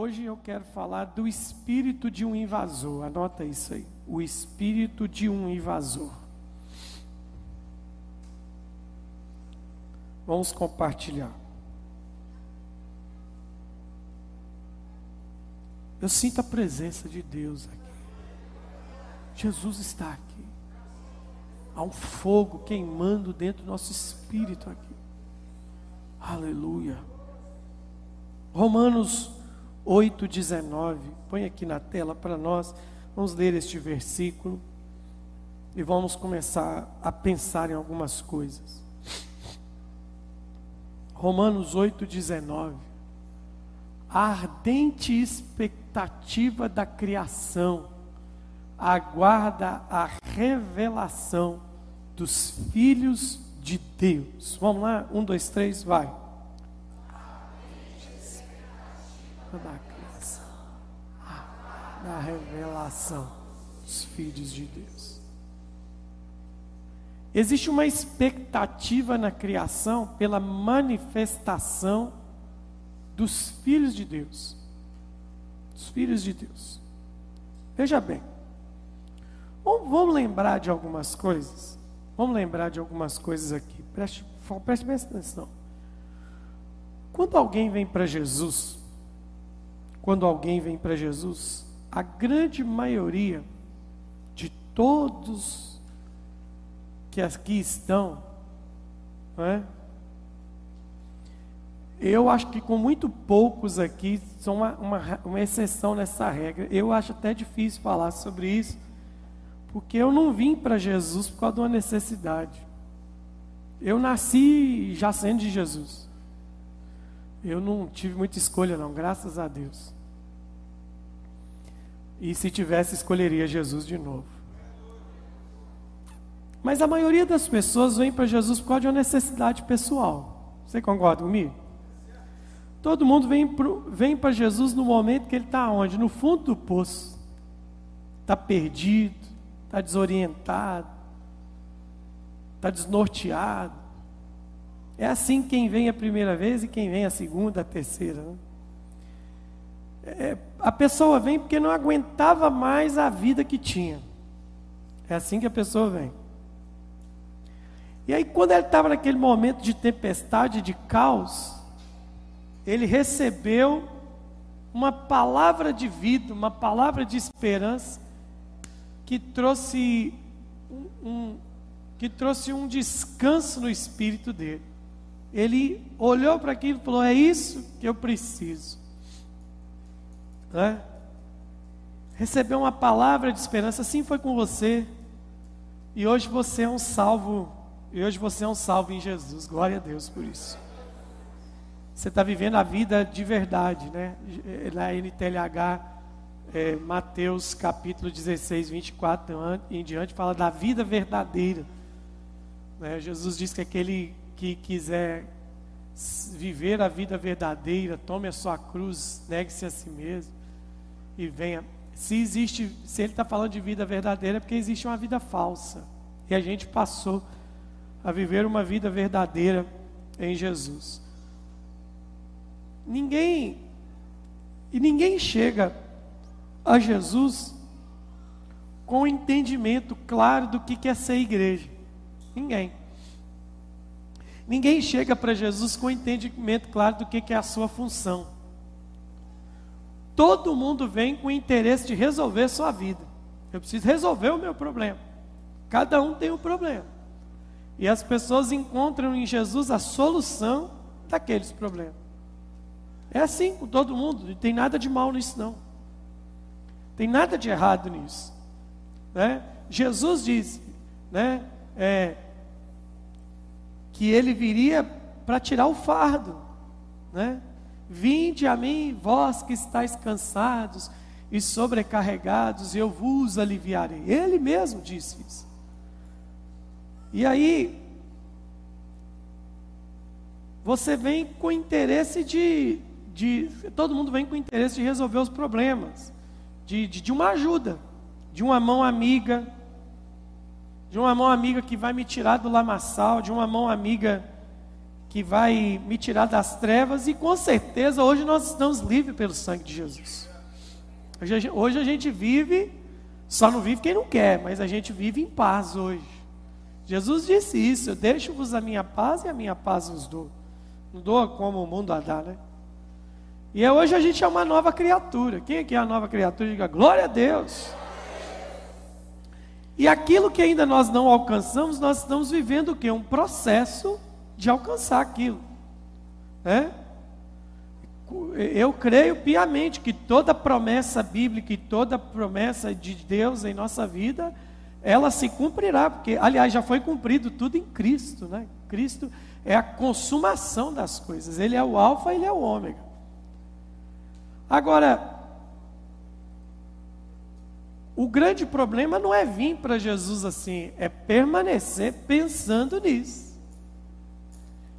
Hoje eu quero falar do espírito de um invasor. Anota isso aí. O espírito de um invasor. Vamos compartilhar. Eu sinto a presença de Deus aqui. Jesus está aqui. Há um fogo queimando dentro do nosso espírito aqui. Aleluia. Romanos 8,19. Põe aqui na tela para nós. Vamos ler este versículo. E vamos começar a pensar em algumas coisas. Romanos 8,19. A ardente expectativa da criação aguarda a revelação dos filhos de Deus. Vamos lá? Um, dois, três, vai. Da criação, da revelação dos filhos de Deus. Existe uma expectativa na criação pela manifestação dos filhos de Deus. Dos filhos de Deus. Veja bem. Vamos, lembrar de algumas coisas. Vamos lembrar de algumas coisas aqui. Preste, preste bem atenção. Quando alguém vem para Jesus, quando alguém vem para Jesus, a grande maioria de todos que aqui estão, é? Eu acho que com muito poucos aqui são uma, uma, uma exceção nessa regra. Eu acho até difícil falar sobre isso, porque eu não vim para Jesus por causa de uma necessidade. Eu nasci já sendo de Jesus. Eu não tive muita escolha, não, graças a Deus. E se tivesse, escolheria Jesus de novo. Mas a maioria das pessoas vem para Jesus por causa de uma necessidade pessoal. Você concorda comigo? Todo mundo vem, para Jesus no momento que ele está onde? No fundo do poço. Está perdido, está desorientado, está desnorteado. É assim quem vem a primeira vez e quem vem a segunda, a terceira. Né? É, a pessoa vem porque não aguentava mais a vida que tinha. É assim que a pessoa vem. E aí, quando ele estava naquele momento de tempestade, de caos, ele recebeu uma palavra de vida, uma palavra de esperança, que trouxe um, um, que trouxe um descanso no espírito dele. Ele olhou para aquilo e falou: É isso que eu preciso. É? Recebeu uma palavra de esperança, assim foi com você. E hoje você é um salvo, e hoje você é um salvo em Jesus. Glória a Deus por isso. Você está vivendo a vida de verdade, né? Na NTLH é, Mateus capítulo 16, 24 em diante, fala da vida verdadeira. Né? Jesus diz que aquele que quiser viver a vida verdadeira, tome a sua cruz, negue-se a si mesmo e venha. Se existe, se ele está falando de vida verdadeira, é porque existe uma vida falsa. E a gente passou a viver uma vida verdadeira em Jesus. Ninguém, e ninguém chega a Jesus com entendimento claro do que é ser igreja. Ninguém. Ninguém chega para Jesus com entendimento claro do que é a sua função. Todo mundo vem com o interesse de resolver sua vida. Eu preciso resolver o meu problema. Cada um tem um problema. E as pessoas encontram em Jesus a solução daqueles problemas. É assim com todo mundo, não tem nada de mal nisso não. Tem nada de errado nisso. Né? Jesus disse né, é, que ele viria para tirar o fardo. Né? Vinde a mim, vós que estáis cansados e sobrecarregados, e eu vos aliviarei. Ele mesmo disse isso. E aí, você vem com interesse de, de. Todo mundo vem com interesse de resolver os problemas de, de, de uma ajuda, de uma mão amiga, de uma mão amiga que vai me tirar do lamaçal, de uma mão amiga que vai me tirar das trevas, e com certeza hoje nós estamos livres pelo sangue de Jesus. Hoje, a gente vive, só não vive quem não quer, mas a gente vive em paz hoje. Jesus disse isso: Eu deixo-vos a minha paz e a minha paz vos dou. Não dou como o mundo a dar, né? E é hoje a gente é uma nova criatura. Quem aqui é a nova criatura? Diga glória a Deus. E aquilo que ainda nós não alcançamos, nós estamos vivendo o quê? Um processo de alcançar aquilo. Né? Eu creio piamente que toda promessa bíblica e toda promessa de Deus em nossa vida, ela se cumprirá, porque, aliás, já foi cumprido tudo em Cristo, né? Cristo é a consumação das coisas, Ele é o Alfa, Ele é o Ômega. Agora, o grande problema não é vir para Jesus assim, é permanecer pensando nisso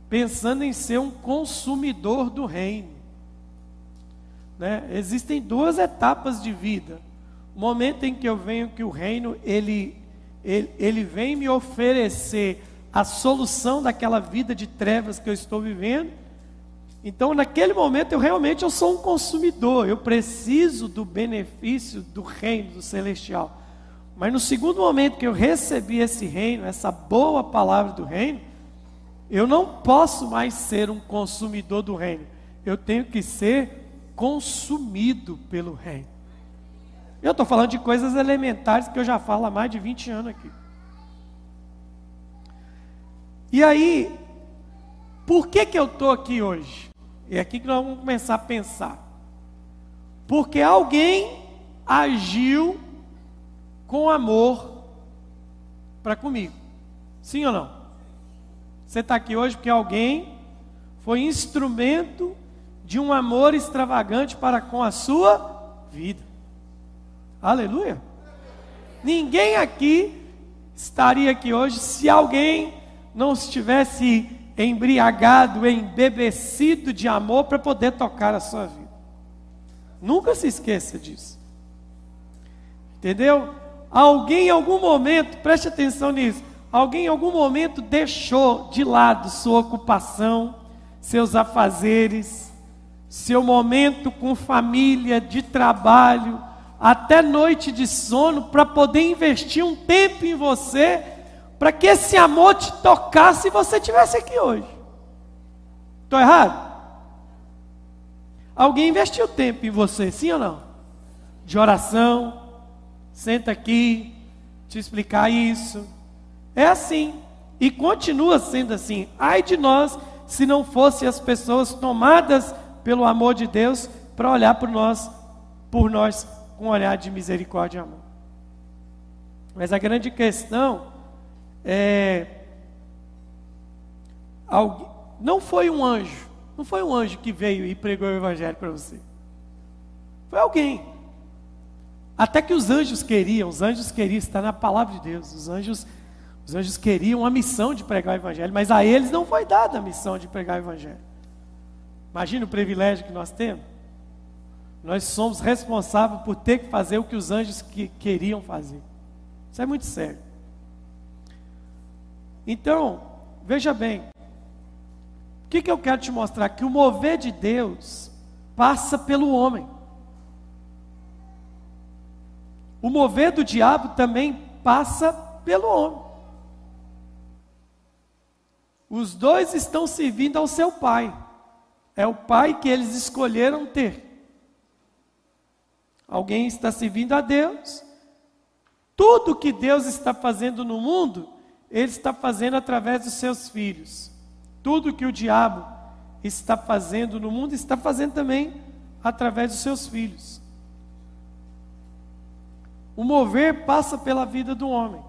pensando em ser um consumidor do reino. Né? Existem duas etapas de vida. O momento em que eu venho que o reino ele, ele, ele vem me oferecer a solução daquela vida de trevas que eu estou vivendo. Então, naquele momento, eu realmente eu sou um consumidor, eu preciso do benefício do reino do celestial. Mas no segundo momento que eu recebi esse reino, essa boa palavra do reino, eu não posso mais ser um consumidor do reino. Eu tenho que ser consumido pelo reino. Eu estou falando de coisas elementares que eu já falo há mais de 20 anos aqui. E aí, por que, que eu estou aqui hoje? É aqui que nós vamos começar a pensar. Porque alguém agiu com amor para comigo. Sim ou não? Você está aqui hoje porque alguém foi instrumento de um amor extravagante para com a sua vida. Aleluia. Ninguém aqui estaria aqui hoje se alguém não estivesse embriagado, embebecido de amor para poder tocar a sua vida. Nunca se esqueça disso. Entendeu? Alguém em algum momento, preste atenção nisso, Alguém em algum momento deixou de lado sua ocupação, seus afazeres, seu momento com família, de trabalho, até noite de sono, para poder investir um tempo em você, para que esse amor te tocasse e você estivesse aqui hoje. Estou errado? Alguém investiu tempo em você, sim ou não? De oração, senta aqui, te explicar isso é assim. E continua sendo assim. Ai de nós se não fossem as pessoas tomadas pelo amor de Deus para olhar por nós, por nós com um olhar de misericórdia e amor. Mas a grande questão é não foi um anjo, não foi um anjo que veio e pregou o evangelho para você. Foi alguém. Até que os anjos queriam, os anjos queriam estar na palavra de Deus. Os anjos os anjos queriam a missão de pregar o Evangelho, mas a eles não foi dada a missão de pregar o Evangelho. Imagina o privilégio que nós temos. Nós somos responsáveis por ter que fazer o que os anjos que queriam fazer. Isso é muito sério. Então, veja bem. O que, que eu quero te mostrar? Que o mover de Deus passa pelo homem. O mover do diabo também passa pelo homem. Os dois estão servindo ao seu pai. É o pai que eles escolheram ter. Alguém está servindo a Deus. Tudo que Deus está fazendo no mundo, Ele está fazendo através dos seus filhos. Tudo que o diabo está fazendo no mundo, está fazendo também através dos seus filhos. O mover passa pela vida do homem.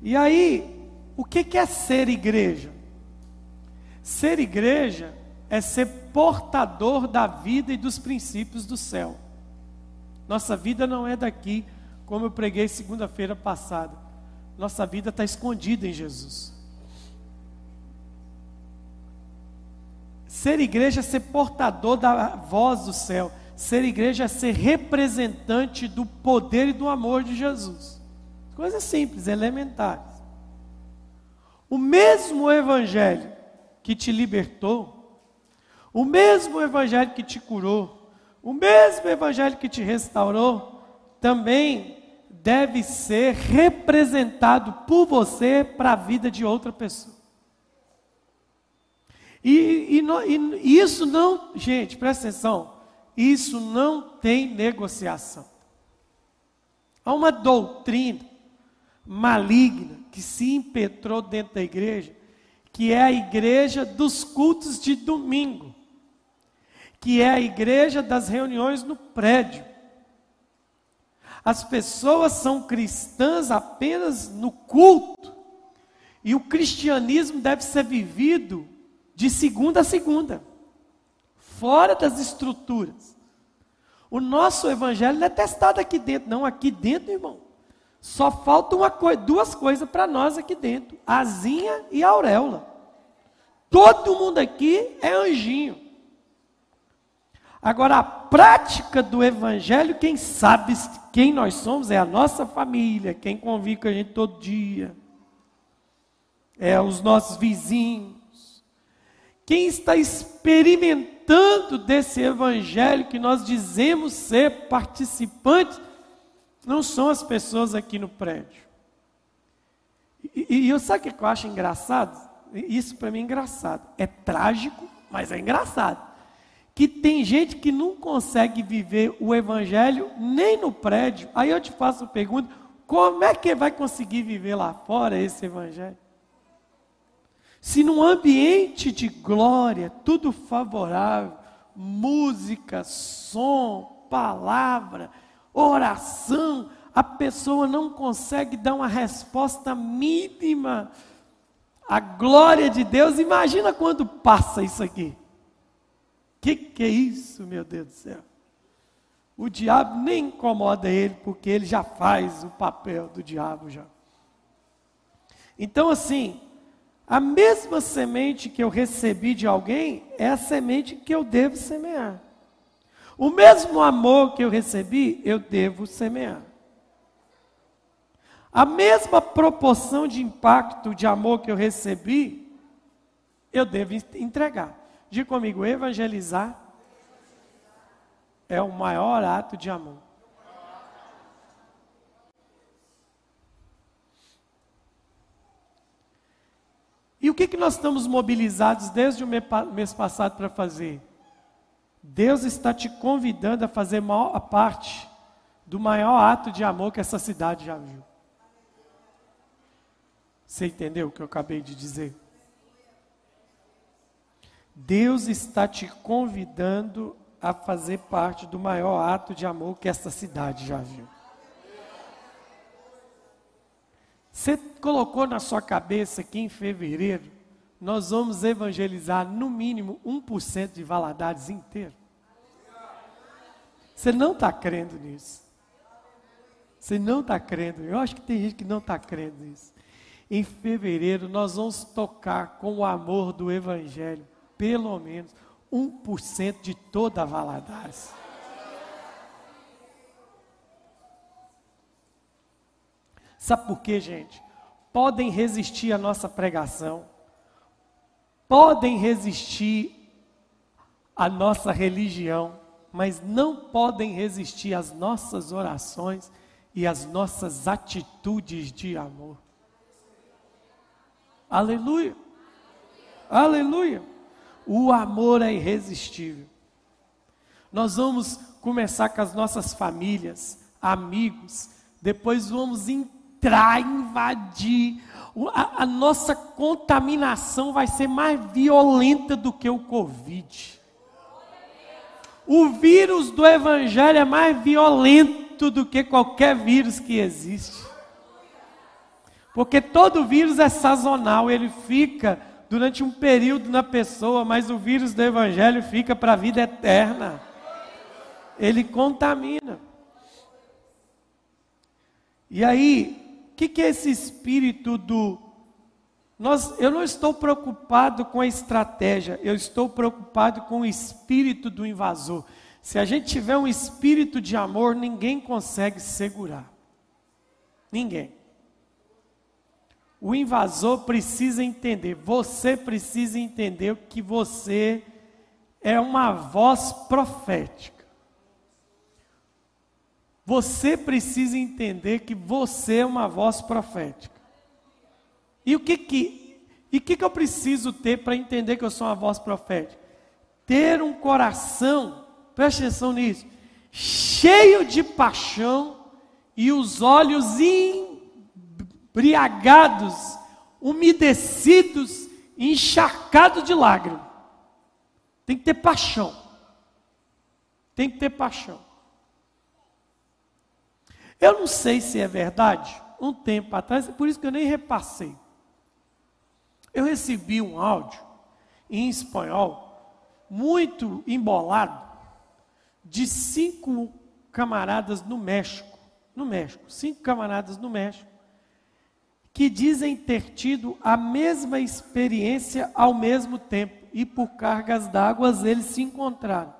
E aí, o que é ser igreja? Ser igreja é ser portador da vida e dos princípios do céu. Nossa vida não é daqui, como eu preguei segunda-feira passada. Nossa vida está escondida em Jesus. Ser igreja é ser portador da voz do céu. Ser igreja é ser representante do poder e do amor de Jesus. Coisas simples, elementares. O mesmo evangelho que te libertou, o mesmo Evangelho que te curou, o mesmo Evangelho que te restaurou, também deve ser representado por você para a vida de outra pessoa. E, e, e, isso não, gente, presta atenção, isso não tem negociação. Há uma doutrina maligna que se impetrou dentro da igreja, que é a igreja dos cultos de domingo, que é a igreja das reuniões no prédio. As pessoas são cristãs apenas no culto, e o cristianismo deve ser vivido de segunda a segunda, fora das estruturas. O nosso evangelho não é testado aqui dentro, não, aqui dentro, irmão. Só faltam duas coisas para nós aqui dentro: asinha e auréola. Todo mundo aqui é anjinho. Agora, a prática do evangelho, quem sabe quem nós somos é a nossa família, quem convive com a gente todo dia, é os nossos vizinhos. Quem está experimentando desse evangelho que nós dizemos ser participantes não são as pessoas aqui no prédio. E, e eu sabe o que eu acho engraçado? Isso para mim é engraçado. É trágico, mas é engraçado. Que tem gente que não consegue viver o evangelho nem no prédio. Aí eu te faço a pergunta: como é que vai conseguir viver lá fora esse evangelho? Se num ambiente de glória, tudo favorável, música, som, palavra, oração, a pessoa não consegue dar uma resposta mínima à glória de Deus. Imagina quando passa isso aqui. Que que é isso, meu Deus do céu? O diabo nem incomoda ele, porque ele já faz o papel do diabo já. Então assim, a mesma semente que eu recebi de alguém é a semente que eu devo semear. O mesmo amor que eu recebi, eu devo semear. A mesma proporção de impacto de amor que eu recebi, eu devo entregar. Diga comigo, evangelizar é o maior ato de amor. E o que, que nós estamos mobilizados desde o mês passado para fazer? Deus está te convidando a fazer a parte do maior ato de amor que essa cidade já viu. Você entendeu o que eu acabei de dizer? Deus está te convidando a fazer parte do maior ato de amor que essa cidade já viu. Você colocou na sua cabeça que em fevereiro nós vamos evangelizar no mínimo 1% de Valadares inteiro. Você não está crendo nisso. Você não está crendo. Eu acho que tem gente que não está crendo nisso. Em fevereiro nós vamos tocar com o amor do Evangelho, pelo menos 1% de toda Valadares. Sabe por quê, gente? Podem resistir à nossa pregação podem resistir à nossa religião, mas não podem resistir às nossas orações e às nossas atitudes de amor. Aleluia! Aleluia! O amor é irresistível. Nós vamos começar com as nossas famílias, amigos, depois vamos entrar, invadir a, a nossa contaminação vai ser mais violenta do que o Covid. O vírus do Evangelho é mais violento do que qualquer vírus que existe. Porque todo vírus é sazonal, ele fica durante um período na pessoa, mas o vírus do Evangelho fica para a vida eterna. Ele contamina. E aí, que, que é esse espírito do. Nós, eu não estou preocupado com a estratégia, eu estou preocupado com o espírito do invasor. Se a gente tiver um espírito de amor, ninguém consegue segurar. Ninguém. o invasor precisa entender, você precisa entender que você é uma voz profética. Você precisa entender que você é uma voz profética. E o que que, e que, que eu preciso ter para entender que eu sou uma voz profética? Ter um coração, preste atenção nisso, cheio de paixão e os olhos embriagados, umedecidos, encharcados de lágrimas. Tem que ter paixão. Tem que ter paixão. Eu não sei se é verdade, um tempo atrás, por isso que eu nem repassei. Eu recebi um áudio em espanhol, muito embolado, de cinco camaradas no México. No México, cinco camaradas no México, que dizem ter tido a mesma experiência ao mesmo tempo e por cargas d'água eles se encontraram.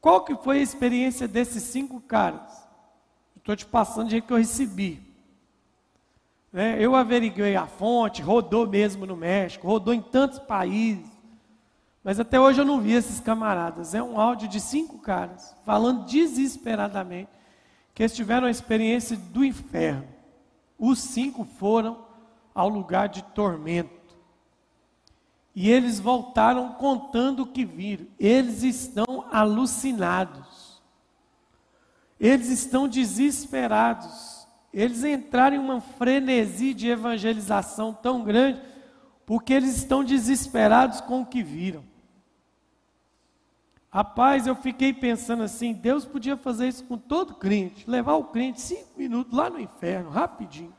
Qual que foi a experiência desses cinco caras? Estou te passando de que eu recebi. É, eu averiguei a fonte, rodou mesmo no México, rodou em tantos países. Mas até hoje eu não vi esses camaradas. É um áudio de cinco caras, falando desesperadamente, que eles tiveram a experiência do inferno. Os cinco foram ao lugar de tormento. E eles voltaram contando o que viram. Eles estão alucinados. Eles estão desesperados. Eles entraram em uma frenesi de evangelização tão grande, porque eles estão desesperados com o que viram. Rapaz, eu fiquei pensando assim: Deus podia fazer isso com todo crente, levar o crente cinco minutos lá no inferno, rapidinho.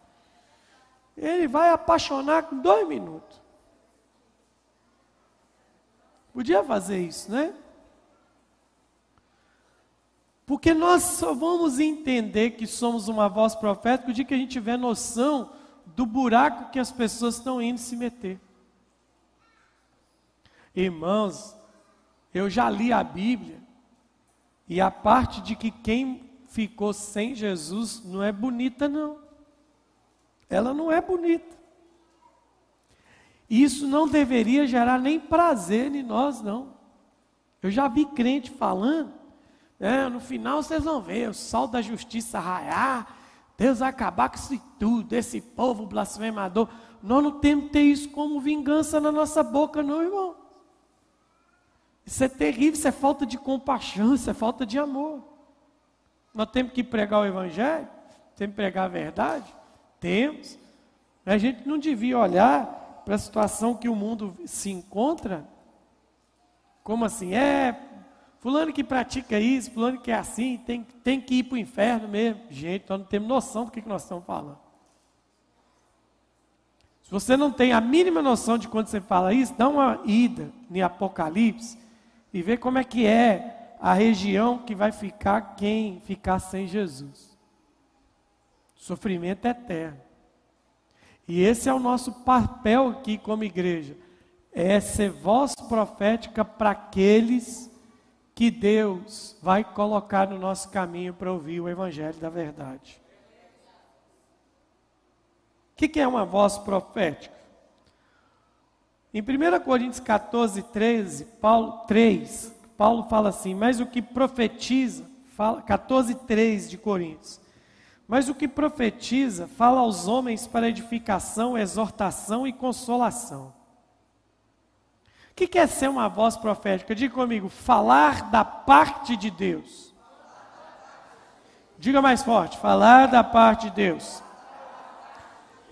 Ele vai apaixonar com dois minutos. Podia fazer isso, né? Porque nós só vamos entender que somos uma voz profética o dia que a gente tiver noção do buraco que as pessoas estão indo se meter. Irmãos, eu já li a Bíblia e a parte de que quem ficou sem Jesus não é bonita, não. Ela não é bonita. Isso não deveria gerar nem prazer em nós, não. Eu já vi crente falando, né, no final vocês vão ver o sol da justiça raiar, Deus vai acabar com isso tudo, esse povo blasfemador. Nós não temos que ter isso como vingança na nossa boca, não, irmão. Isso é terrível, isso é falta de compaixão, isso é falta de amor. Nós temos que pregar o Evangelho, temos que pregar a verdade, temos. A gente não devia olhar para a situação que o mundo se encontra? Como assim? É, fulano que pratica isso, fulano que é assim, tem, tem que ir para o inferno mesmo. Gente, nós não temos noção do que, que nós estamos falando. Se você não tem a mínima noção de quando você fala isso, dá uma ida em Apocalipse e vê como é que é a região que vai ficar quem ficar sem Jesus. Sofrimento eterno. E esse é o nosso papel aqui como igreja: é ser voz profética para aqueles que Deus vai colocar no nosso caminho para ouvir o Evangelho da verdade. O que, que é uma voz profética? Em 1 Coríntios 14, 13, Paulo, 3, Paulo fala assim: Mas o que profetiza, fala, 14, 3 de Coríntios, mas o que profetiza fala aos homens para edificação, exortação e consolação. O que quer ser uma voz profética? Diga comigo, falar da parte de Deus. Diga mais forte, falar da parte de Deus.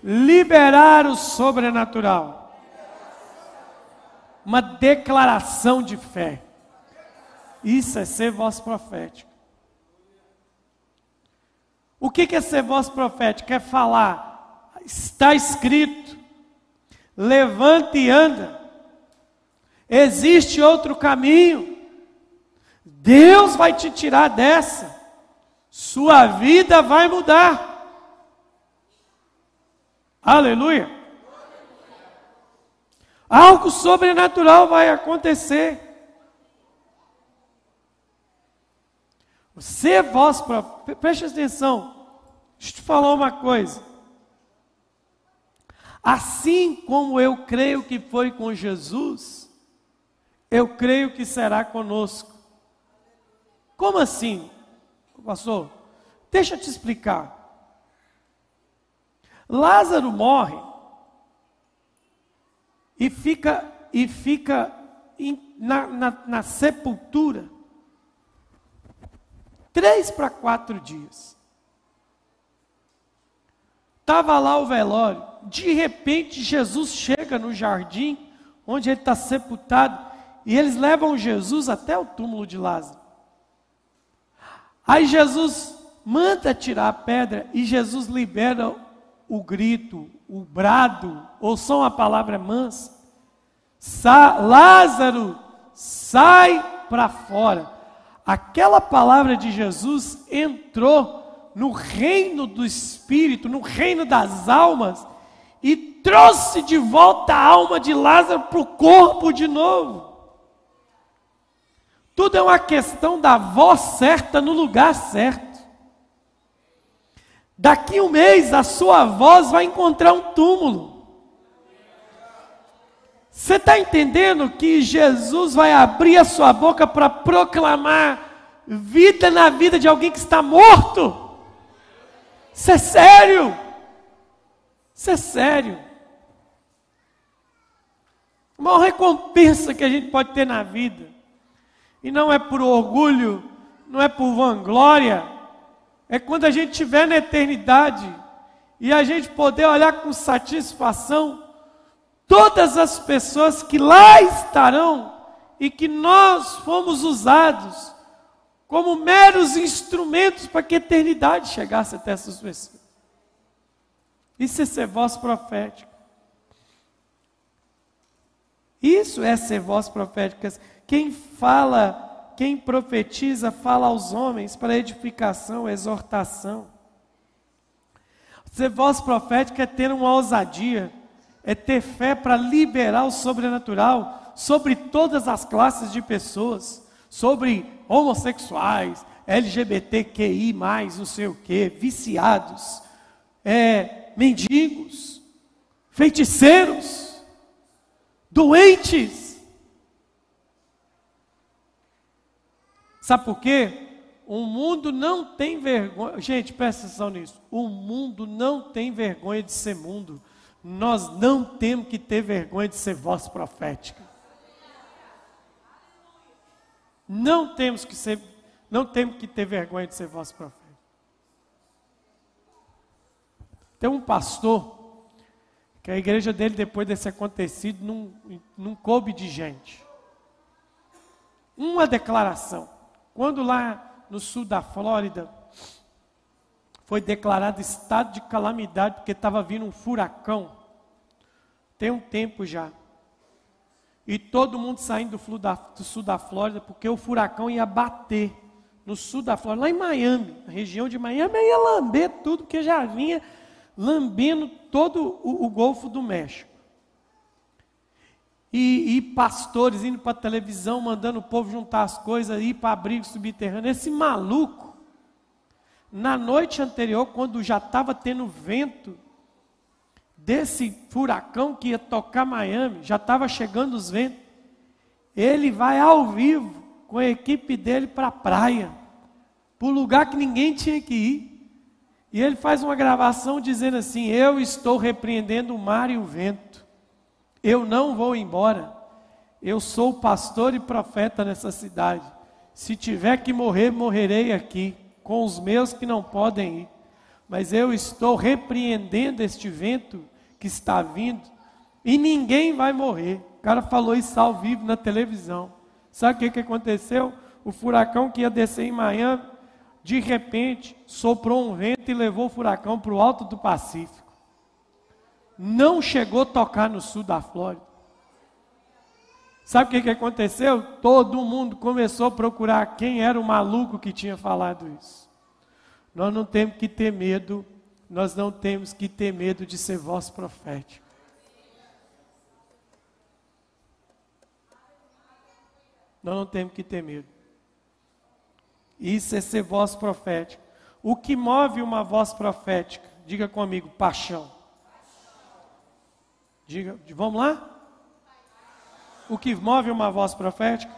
Liberar o sobrenatural. Uma declaração de fé. Isso é ser voz profética. O que é ser voz profética? É falar, está escrito, levante e anda. Existe outro caminho. Deus vai te tirar dessa. Sua vida vai mudar. Aleluia. Algo sobrenatural vai acontecer. Voz para. Preste atenção. Deixa eu te falar uma coisa. Assim como eu creio que foi com Jesus, eu creio que será conosco. Como assim, pastor? Deixa eu te explicar. Lázaro morre e fica e fica in, na, na, na sepultura três para quatro dias. Estava lá o velório. De repente, Jesus chega no jardim onde ele está sepultado e eles levam Jesus até o túmulo de Lázaro. Aí Jesus manda tirar a pedra e Jesus libera o grito, o brado, ou só a palavra mansa. Sa Lázaro, sai para fora. Aquela palavra de Jesus entrou no reino do espírito, no reino das almas, e trouxe de volta a alma de Lázaro para o corpo de novo. Tudo é uma questão da voz certa no lugar certo. Daqui um mês a sua voz vai encontrar um túmulo. Você está entendendo que Jesus vai abrir a sua boca para proclamar vida na vida de alguém que está morto? Isso é sério. Isso é sério. A maior recompensa que a gente pode ter na vida. E não é por orgulho, não é por vanglória. É quando a gente estiver na eternidade e a gente poder olhar com satisfação todas as pessoas que lá estarão e que nós fomos usados como meros instrumentos para que a eternidade chegasse até essas pessoas. Isso é ser voz profética. Isso é ser voz profética. Quem fala, quem profetiza, fala aos homens para edificação, exortação. Ser voz profética é ter uma ousadia, é ter fé para liberar o sobrenatural sobre todas as classes de pessoas sobre homossexuais, LGBTQI, não sei o que, viciados, é, mendigos, feiticeiros, doentes. Sabe por quê? O mundo não tem vergonha. Gente, presta atenção nisso. O mundo não tem vergonha de ser mundo. Nós não temos que ter vergonha de ser voz profética. Não temos que ser, não temos que ter vergonha de ser voz profeta. Tem um pastor que a igreja dele, depois desse acontecido, não, não coube de gente. Uma declaração. Quando lá no sul da Flórida foi declarado estado de calamidade porque estava vindo um furacão, tem um tempo já. E todo mundo saindo do, sul da Flórida, porque o furacão ia bater no sul da Flórida, lá em Miami, na região de Miami, ia lamber tudo, porque já vinha lambendo todo o, o Golfo do México. E, e, pastores indo para a televisão, mandando o povo juntar as coisas, ir para abrigo subterrâneo. Esse maluco, na noite anterior, quando já estava tendo vento, desse furacão que ia tocar Miami, já estava chegando os ventos. Ele vai ao vivo com a equipe dele para a praia, para o lugar que ninguém tinha que ir. E ele faz uma gravação dizendo assim: Eu estou repreendendo o mar e o vento. Eu não vou embora. Eu sou pastor e profeta nessa cidade. Se tiver que morrer, morrerei aqui, com os meus que não podem ir. Mas eu estou repreendendo este vento que está vindo e ninguém vai morrer. O cara falou isso ao vivo na televisão. Sabe o que, que aconteceu? O furacão que ia descer em Miami, de repente, soprou um vento e levou o furacão para o alto do Pacífico. Não chegou a tocar no sul da Flórida. Sabe o que, que aconteceu? Todo mundo começou a procurar quem era o maluco que tinha falado isso. Nós não temos que ter medo nós não temos que ter medo de ser voz profética. Nós não temos que ter medo. Isso é ser voz profética. O que move uma voz profética? Diga comigo, paixão. Diga, vamos lá? O que move uma voz profética?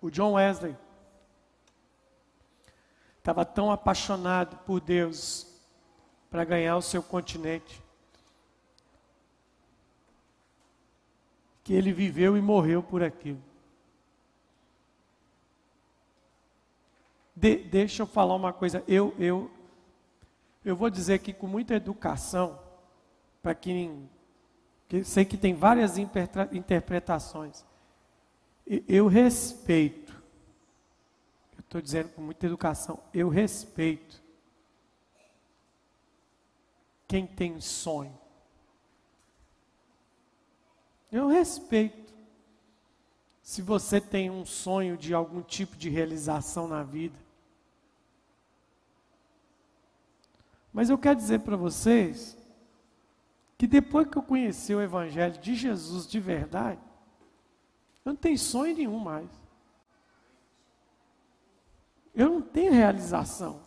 O John Wesley estava tão apaixonado por Deus para ganhar o seu continente que ele viveu e morreu por aquilo. De, deixa eu falar uma coisa. Eu, eu, eu vou dizer aqui com muita educação, para quem. Que sei que tem várias interpretações. Eu respeito, eu estou dizendo com muita educação, eu respeito quem tem sonho. Eu respeito. Se você tem um sonho de algum tipo de realização na vida. Mas eu quero dizer para vocês que depois que eu conheci o Evangelho de Jesus de verdade, eu não tenho sonho nenhum mais. Eu não tenho realização.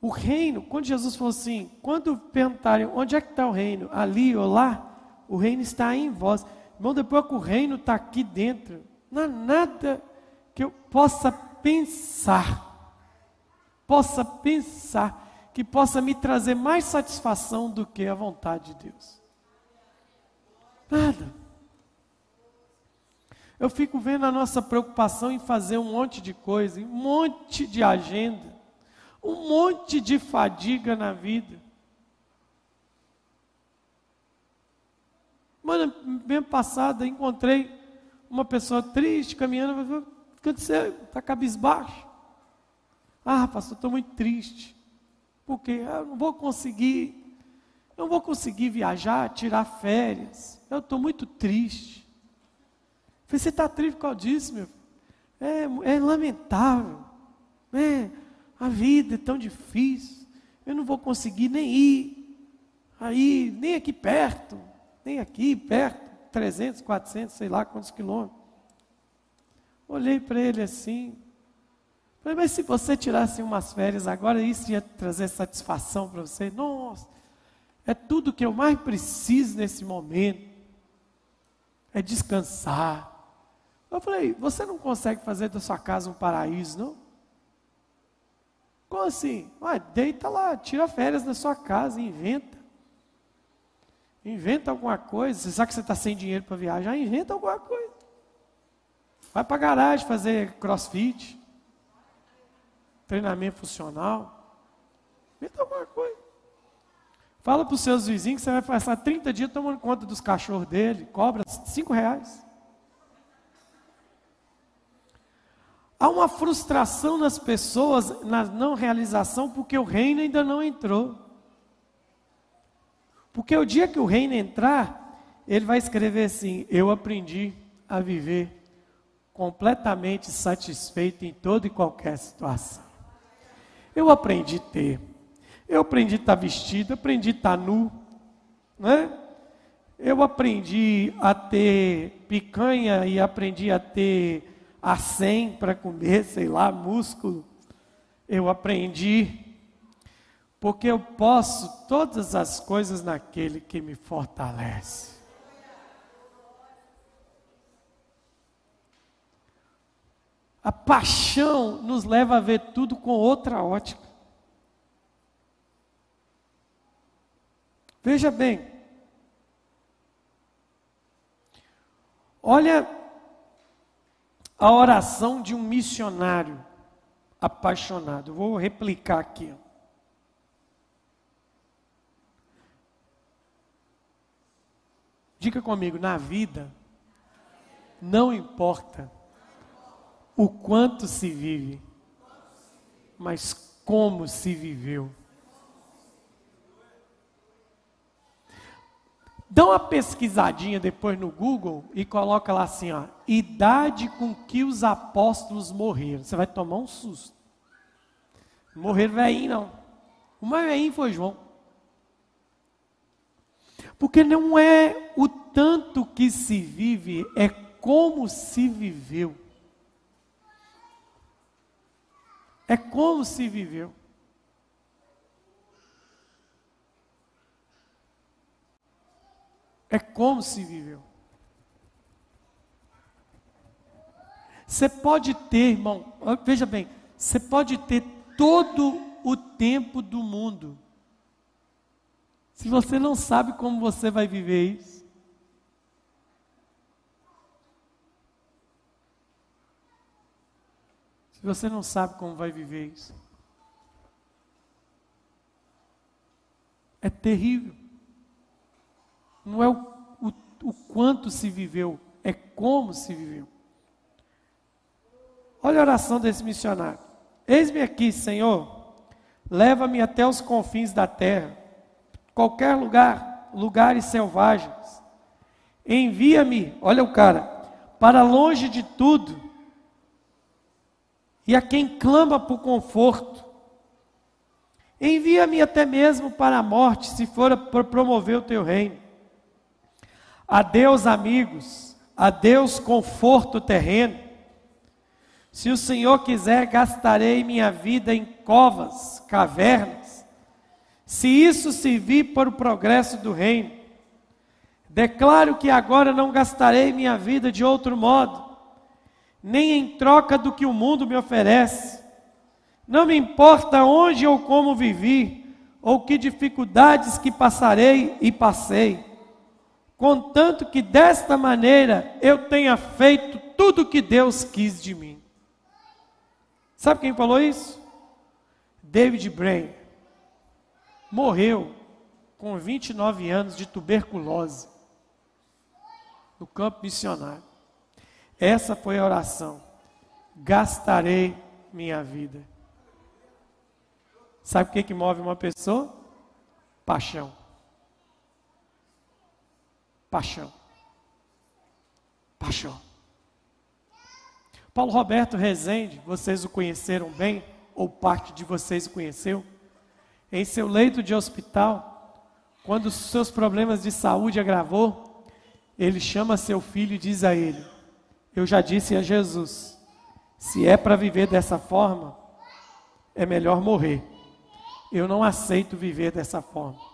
O reino, quando Jesus falou assim, quando perguntarem onde é que está o reino, ali ou lá, o reino está em vós. Irmão, depois que o reino está aqui dentro, não há nada que eu possa pensar, possa pensar, que possa me trazer mais satisfação do que a vontade de Deus. Nada. Eu fico vendo a nossa preocupação em fazer um monte de coisa, um monte de agenda, um monte de fadiga na vida. Mano, mês passado encontrei uma pessoa triste caminhando, o que aconteceu? Está cabisbaixo. Ah, pastor, estou muito triste. Porque eu não vou conseguir, não vou conseguir viajar, tirar férias. Eu estou muito triste. Falei, você está triste por causa disso, meu é, é lamentável. É, a vida é tão difícil. Eu não vou conseguir nem ir. Aí, nem aqui perto. Nem aqui perto. 300, 400, sei lá quantos quilômetros. Olhei para ele assim. Falei, mas se você tirasse umas férias agora, isso ia trazer satisfação para você? Nossa, é tudo que eu mais preciso nesse momento. É descansar eu falei, você não consegue fazer da sua casa um paraíso, não? Como assim? Ué, deita lá, tira férias da sua casa, inventa. Inventa alguma coisa. Você sabe que você está sem dinheiro para viajar? Inventa alguma coisa. Vai para a garagem fazer crossfit, treinamento funcional. Inventa alguma coisa. Fala para os seus vizinhos que você vai passar 30 dias tomando conta dos cachorros dele, cobra 5 reais. Há uma frustração nas pessoas na não realização porque o reino ainda não entrou. Porque o dia que o reino entrar, ele vai escrever assim: Eu aprendi a viver completamente satisfeito em toda e qualquer situação. Eu aprendi a ter. Eu aprendi a estar vestido, aprendi a estar nu, né? Eu aprendi a ter picanha e aprendi a ter a 100 para comer, sei lá, músculo. Eu aprendi, porque eu posso todas as coisas naquele que me fortalece. A paixão nos leva a ver tudo com outra ótica. Veja bem, olha a oração de um missionário apaixonado. Vou replicar aqui. Diga comigo, na vida, não importa o quanto se vive, mas como se viveu. Dá uma pesquisadinha depois no Google e coloca lá assim, ó, idade com que os apóstolos morreram. Você vai tomar um susto. Morreram velhinho não. O mais velhinho foi João. Porque não é o tanto que se vive, é como se viveu. É como se viveu. É como se viveu. Você pode ter, irmão, veja bem, você pode ter todo o tempo do mundo. Se você não sabe como você vai viver isso, se você não sabe como vai viver isso, é terrível. Não é o, o, o quanto se viveu, é como se viveu. Olha a oração desse missionário. Eis-me aqui, Senhor, leva-me até os confins da terra, qualquer lugar, lugares selvagens. Envia-me, olha o cara, para longe de tudo, e a quem clama por conforto. Envia-me até mesmo para a morte, se for para promover o teu reino. Adeus, amigos, adeus, conforto terreno. Se o Senhor quiser, gastarei minha vida em covas, cavernas. Se isso servir para o progresso do reino, declaro que agora não gastarei minha vida de outro modo, nem em troca do que o mundo me oferece. Não me importa onde ou como vivi, ou que dificuldades que passarei e passei, contanto que desta maneira eu tenha feito tudo o que Deus quis de mim. Sabe quem falou isso? David Brain. Morreu com 29 anos de tuberculose no campo missionário. Essa foi a oração. Gastarei minha vida. Sabe o que, que move uma pessoa? Paixão. Paixão. Paixão. Paulo Roberto Rezende, vocês o conheceram bem, ou parte de vocês o conheceu, em seu leito de hospital, quando seus problemas de saúde agravou, ele chama seu filho e diz a ele: Eu já disse a Jesus, se é para viver dessa forma, é melhor morrer. Eu não aceito viver dessa forma.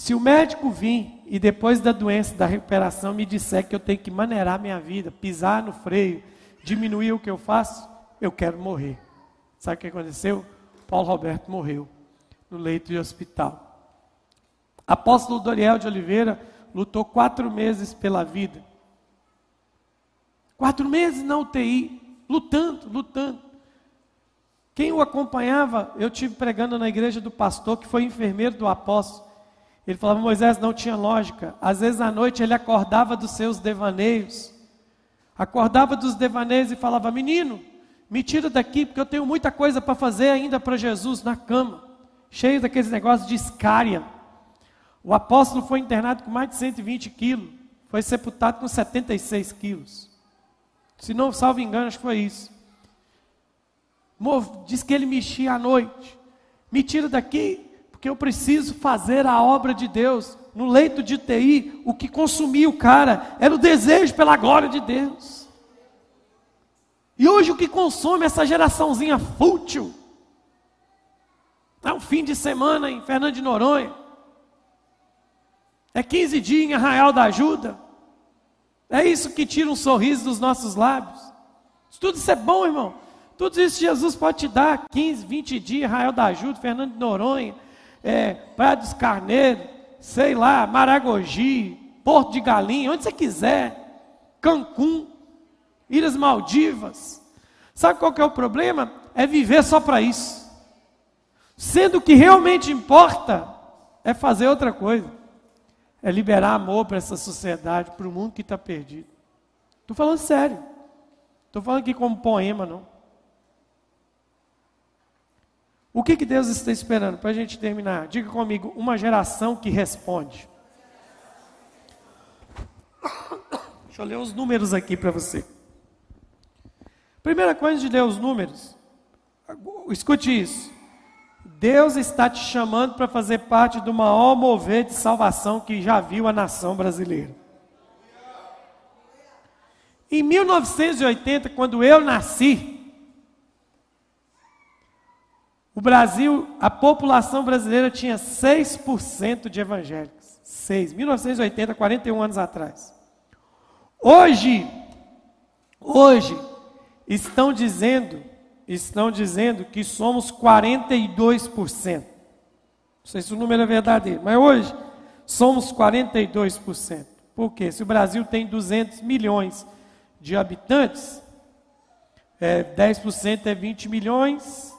Se o médico vir e depois da doença, da recuperação, me disser que eu tenho que maneirar minha vida, pisar no freio, diminuir o que eu faço, eu quero morrer. Sabe o que aconteceu? Paulo Roberto morreu no leito de hospital. Apóstolo Doriel de Oliveira lutou quatro meses pela vida. Quatro meses na UTI, lutando, lutando. Quem o acompanhava, eu tive pregando na igreja do pastor, que foi enfermeiro do apóstolo. Ele falava, Moisés, não tinha lógica. Às vezes à noite ele acordava dos seus devaneios acordava dos devaneios e falava: Menino, me tira daqui, porque eu tenho muita coisa para fazer ainda para Jesus na cama, cheio daqueles negócios de escária. O apóstolo foi internado com mais de 120 quilos, foi sepultado com 76 quilos. Se não salvo engano, acho que foi isso. Diz que ele mexia à noite. Me tira daqui, porque eu preciso fazer a obra de Deus no leito de TI, o que consumia o cara era o desejo pela glória de Deus. E hoje o que consome essa geraçãozinha fútil é um fim de semana em Fernando de Noronha. É 15 dias em Arraial da Ajuda. É isso que tira um sorriso dos nossos lábios. Tudo isso é bom, irmão. Tudo isso Jesus pode te dar. 15, 20 dias, Arraial da Ajuda, Fernando de Noronha, é, Praia dos Carneiros, sei lá, Maragogi, Porto de Galinha, onde você quiser, Cancún, Ilhas Maldivas. Sabe qual que é o problema? É viver só para isso. Sendo que realmente importa é fazer outra coisa. É liberar amor para essa sociedade, para o mundo que está perdido. Estou falando sério. Estou falando aqui como poema, não. O que, que Deus está esperando para a gente terminar? Diga comigo, uma geração que responde. Deixa eu ler os números aqui para você. Primeira coisa de ler os números, escute isso. Deus está te chamando para fazer parte do maior mover de salvação que já viu a nação brasileira. Em 1980, quando eu nasci, o Brasil, a população brasileira tinha 6% de evangélicos. 6. 1980, 41 anos atrás. Hoje, hoje, estão dizendo estão dizendo que somos 42%. Não sei se o número é verdadeiro, mas hoje somos 42%. Por quê? Se o Brasil tem 200 milhões de habitantes, é, 10% é 20 milhões.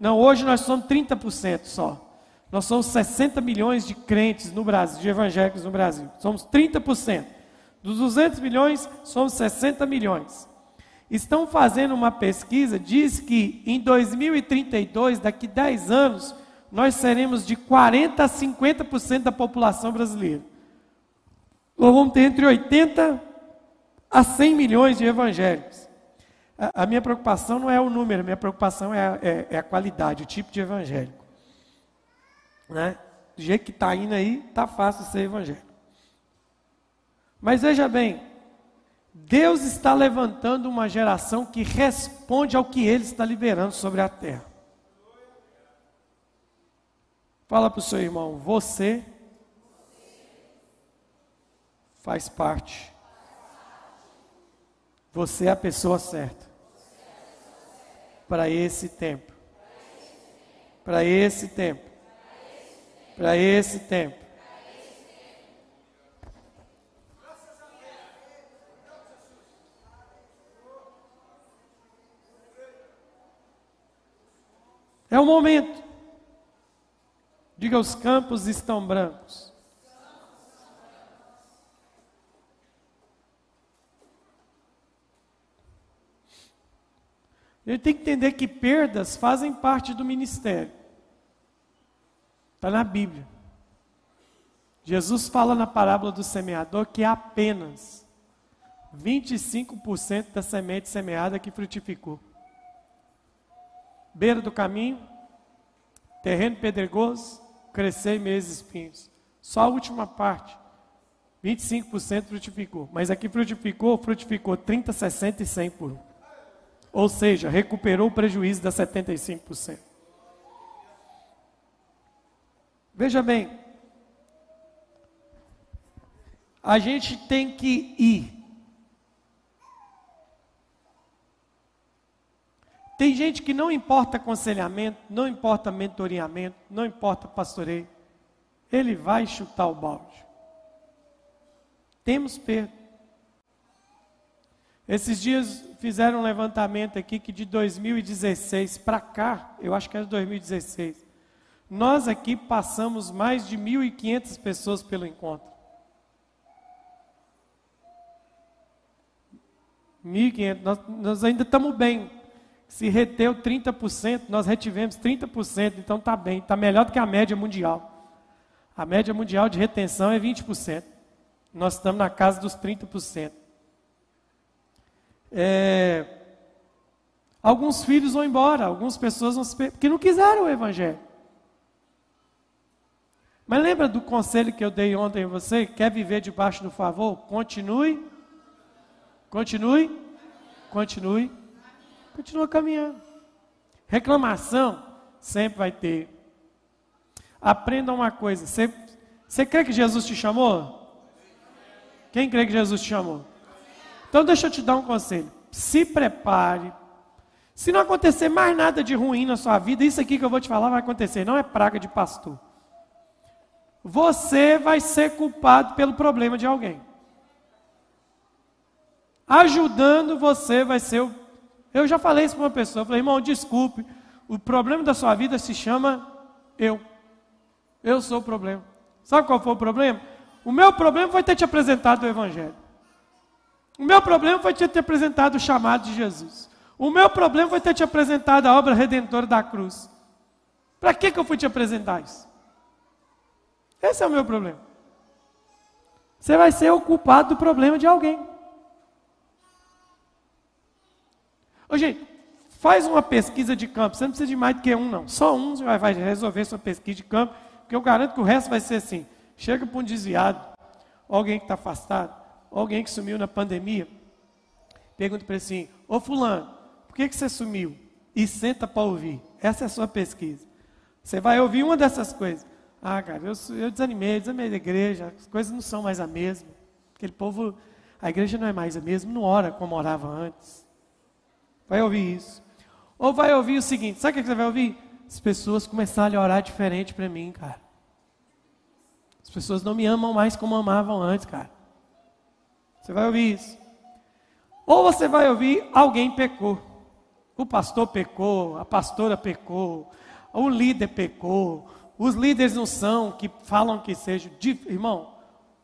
Não, hoje nós somos 30% só. Nós somos 60 milhões de crentes no Brasil, de evangélicos no Brasil. Somos 30%. Dos 200 milhões, somos 60 milhões estão fazendo uma pesquisa, diz que em 2032, daqui 10 anos, nós seremos de 40 a 50% da população brasileira. Nós vamos ter entre 80 a 100 milhões de evangélicos. A, minha preocupação não é o número, a minha preocupação é a, é, é a qualidade, o tipo de evangélico. Né? Do jeito que está indo aí, está fácil ser evangélico. Mas veja bem, Deus está levantando uma geração que responde ao que Ele está liberando sobre a terra. Fala para o seu irmão, você faz parte. Você é a pessoa certa. Para esse tempo. Para esse tempo. Para esse tempo. É o momento. Diga: os campos estão brancos. Ele tem que entender que perdas fazem parte do ministério. Está na Bíblia. Jesus fala na parábola do semeador que apenas 25% da semente semeada que frutificou beira do caminho, terreno pedregoso, crescer meses espinhos. Só a última parte, 25% frutificou. Mas aqui frutificou, frutificou 30, 60 e 100 por um. Ou seja, recuperou o prejuízo da 75%. Veja bem, a gente tem que ir Tem gente que não importa aconselhamento, não importa mentoreamento, não importa pastoreio, ele vai chutar o balde. Temos perda. Esses dias fizeram um levantamento aqui que de 2016 para cá, eu acho que é de 2016, nós aqui passamos mais de 1.500 pessoas pelo encontro. 1.500, nós, nós ainda estamos bem. Se reteu 30%, nós retivemos 30%, então está bem, está melhor do que a média mundial. A média mundial de retenção é 20%. Nós estamos na casa dos 30%. É, alguns filhos vão embora, algumas pessoas vão se, porque não quiseram o evangelho. Mas lembra do conselho que eu dei ontem a você? Quer viver debaixo do favor? Continue. Continue. Continue continua caminhando. Reclamação sempre vai ter. Aprenda uma coisa: você, você crê que Jesus te chamou? Quem crê que Jesus te chamou? Então deixa eu te dar um conselho. Se prepare. Se não acontecer mais nada de ruim na sua vida, isso aqui que eu vou te falar vai acontecer. Não é praga de pastor. Você vai ser culpado pelo problema de alguém. Ajudando você vai ser o eu já falei isso para uma pessoa, falei, irmão, desculpe, o problema da sua vida se chama eu. Eu sou o problema. Sabe qual foi o problema? O meu problema foi ter te apresentado o Evangelho. O meu problema foi ter te apresentado o chamado de Jesus. O meu problema foi ter te apresentado a obra redentora da cruz. Para que, que eu fui te apresentar isso? Esse é o meu problema. Você vai ser o culpado do problema de alguém. Ô, gente, Faz uma pesquisa de campo. Você não precisa de mais do que um, não. Só um você vai resolver sua pesquisa de campo. Porque eu garanto que o resto vai ser assim. Chega para um desviado, alguém que está afastado, alguém que sumiu na pandemia. Pergunta para ele assim: Ô Fulano, por que, que você sumiu? E senta para ouvir. Essa é a sua pesquisa. Você vai ouvir uma dessas coisas. Ah, cara, eu, eu desanimei, desanimei da igreja, as coisas não são mais a mesma. Aquele povo, a igreja não é mais a mesma, não ora como orava antes. Vai ouvir isso. Ou vai ouvir o seguinte: sabe o que você vai ouvir? As pessoas começarem a orar diferente para mim, cara. As pessoas não me amam mais como amavam antes, cara. Você vai ouvir isso. Ou você vai ouvir alguém pecou. O pastor pecou, a pastora pecou, o líder pecou. Os líderes não são que falam que sejam. Irmão,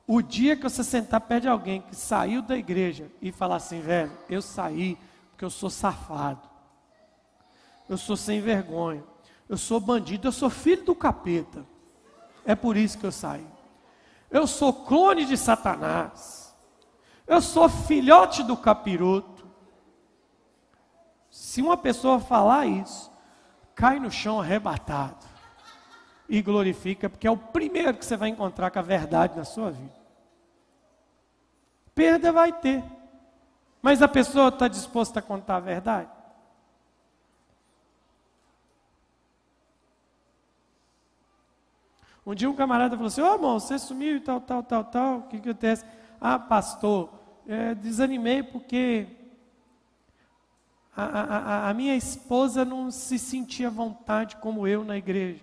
o dia que você sentar perto de alguém que saiu da igreja e falar assim, velho, eu saí porque eu sou safado eu sou sem vergonha, eu sou bandido, eu sou filho do capeta. É por isso que eu saí. Eu sou clone de Satanás. Eu sou filhote do capiroto. Se uma pessoa falar isso, cai no chão arrebatado e glorifica, porque é o primeiro que você vai encontrar com a verdade na sua vida. Perda vai ter, mas a pessoa está disposta a contar a verdade? Um dia um camarada falou assim: Ô oh, irmão, você sumiu e tal, tal, tal, tal. O que, que acontece? Ah, pastor, é, desanimei porque a, a, a, minha esposa não se sentia à vontade como eu na igreja.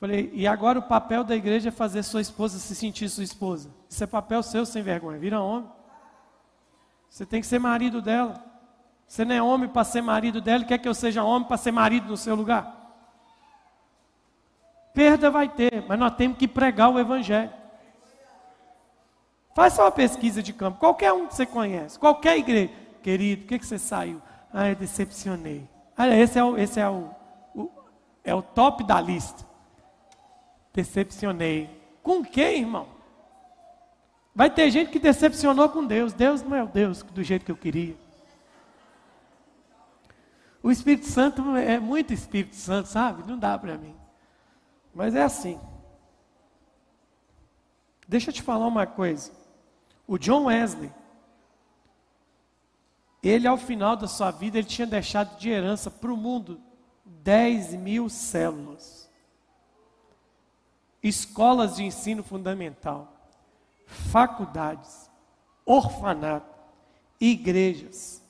Falei, e agora o papel da igreja é fazer sua esposa se sentir sua esposa. Isso é papel seu sem vergonha. Vira homem. Você tem que ser marido dela. Você não é homem para ser marido dela, quer que eu seja homem para ser marido no seu lugar. Perda vai ter, mas nós temos que pregar o Evangelho. Faça uma pesquisa de campo, qualquer um que você conhece, qualquer igreja. Querido, o que, que você saiu? Ah, eu decepcionei. Ah, esse é o, esse é o, o, é o top da lista. Decepcionei. Com quem, irmão? Vai ter gente que decepcionou com Deus. Deus não é o Deus do jeito que eu queria. O Espírito Santo é muito Espírito Santo, sabe? Não dá para mim. Mas é assim. Deixa eu te falar uma coisa. O John Wesley, ele ao final da sua vida, ele tinha deixado de herança para o mundo 10 mil células. Escolas de ensino fundamental, faculdades, orfanato, igrejas,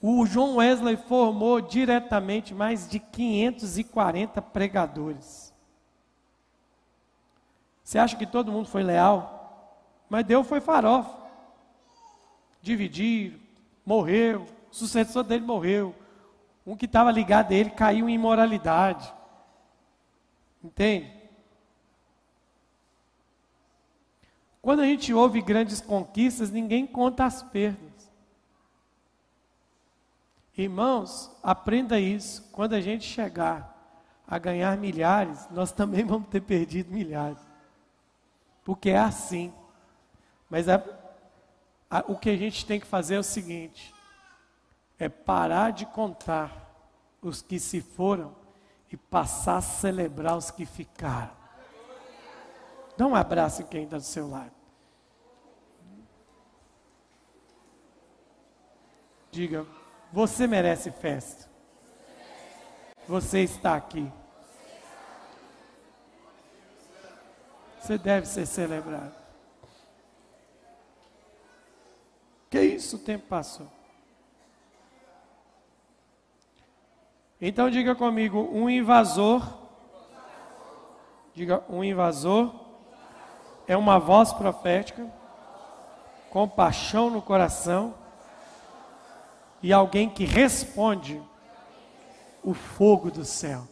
o João Wesley formou diretamente mais de 540 pregadores. Você acha que todo mundo foi leal? Mas Deus foi farofa. Dividiram, morreu, o sucessor dele morreu. Um que estava ligado a ele caiu em imoralidade. Entende? Quando a gente ouve grandes conquistas, ninguém conta as perdas. Irmãos, aprenda isso. Quando a gente chegar a ganhar milhares, nós também vamos ter perdido milhares. Porque é assim. Mas a, a, o que a gente tem que fazer é o seguinte: é parar de contar os que se foram e passar a celebrar os que ficaram. Dá um abraço em quem está do seu lado. Diga, você merece festa. Você está aqui. Você deve ser celebrado. Que isso, o tempo passou. Então diga comigo, um invasor. Diga, um invasor é uma voz profética com paixão no coração e alguém que responde o fogo do céu.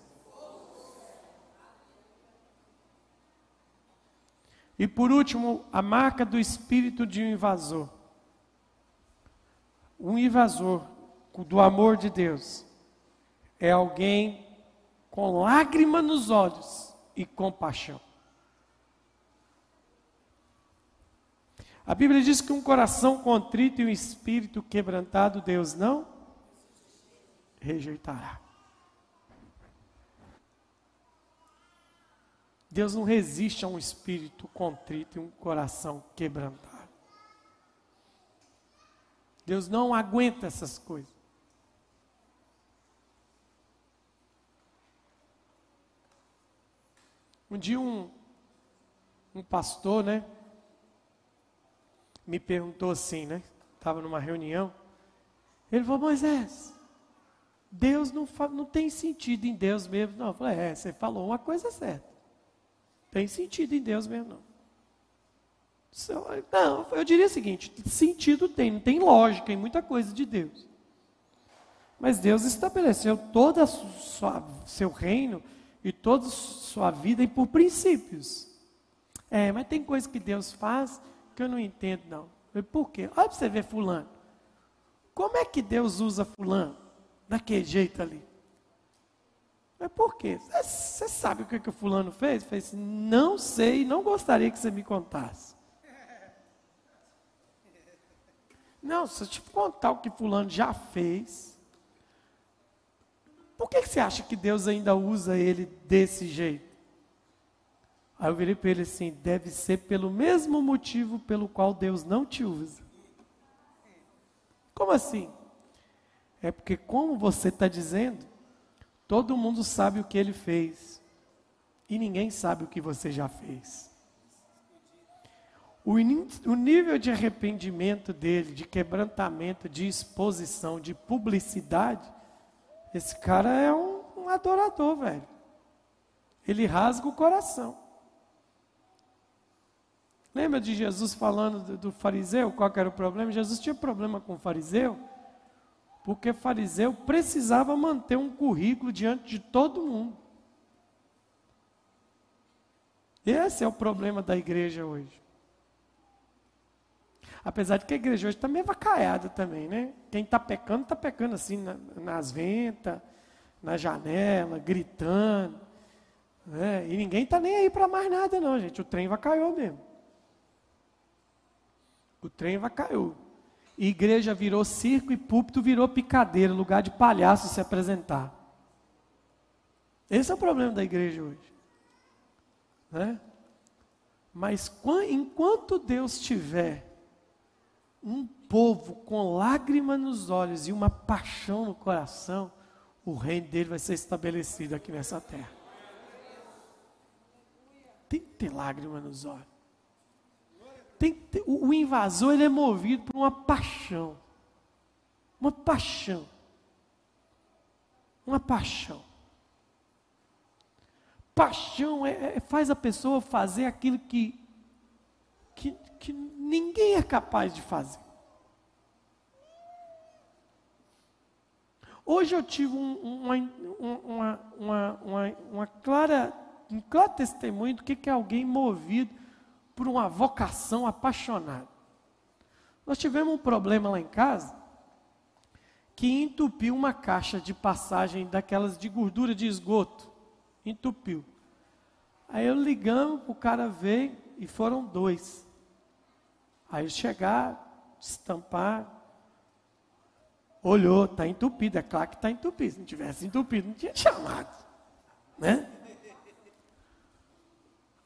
E por último, a marca do espírito de um invasor. Um invasor do amor de Deus é alguém com lágrima nos olhos e compaixão. A Bíblia diz que um coração contrito e um espírito quebrantado, Deus não. rejeitará. Deus não resiste a um espírito contrito e um coração quebrantado. Deus não aguenta essas coisas. Um dia um, um pastor, né, me perguntou assim, né? Estava numa reunião. Ele falou, Moisés, Deus não, não tem sentido em Deus mesmo, não. Eu falei, é, você falou uma coisa certa. Tem sentido em Deus mesmo, não. Não, eu diria o seguinte: sentido tem, tem lógica em muita coisa de Deus. Mas Deus estabeleceu todo o seu reino e toda a sua vida por princípios. É, mas tem coisa que Deus faz que eu não entendo, não. Por quê? Olha para você ver fulano. Como é que Deus usa fulano? Daquele jeito ali. Mas por quê? Você sabe o que, que o fulano fez? Fez assim, não sei, não gostaria que você me contasse. Não, se eu te contar o que fulano já fez, por que, que você acha que Deus ainda usa ele desse jeito? Aí eu virei para ele assim: deve ser pelo mesmo motivo pelo qual Deus não te usa. Como assim? É porque, como você está dizendo, todo mundo sabe o que ele fez e ninguém sabe o que você já fez. O, o nível de arrependimento dele, de quebrantamento, de exposição, de publicidade, esse cara é um, um adorador, velho. Ele rasga o coração. Lembra de Jesus falando do, do fariseu? Qual era o problema? Jesus tinha problema com o fariseu, porque fariseu precisava manter um currículo diante de todo mundo. Esse é o problema da igreja hoje. Apesar de que a igreja hoje está meio vacaiada também, né? Quem está pecando, está pecando assim na, nas ventas, na janela, gritando. Né? E ninguém está nem aí para mais nada, não, gente. O trem vacaiou mesmo. O trem vacaiou. Igreja virou circo e púlpito virou picadeira, lugar de palhaço se apresentar. Esse é o problema da igreja hoje. Né? Mas enquanto Deus tiver um povo com lágrima nos olhos e uma paixão no coração, o reino dele vai ser estabelecido aqui nessa terra. Tem que ter lágrima nos olhos. Tem ter, o, o invasor ele é movido por uma paixão. Uma paixão. Uma paixão. Paixão é, é, faz a pessoa fazer aquilo que, que, ninguém é capaz de fazer. Hoje eu tive um, uma, uma, uma, uma, clara, um claro testemunho do que é alguém movido por uma vocação apaixonada. Nós tivemos um problema lá em casa que entupiu uma caixa de passagem daquelas de gordura de esgoto. Entupiu. Aí eu ligamos, o cara veio e foram dois. Aí chegar, estampar, olhou, está entupido, é claro que está entupido. Se não tivesse entupido, não tinha chamado. Né?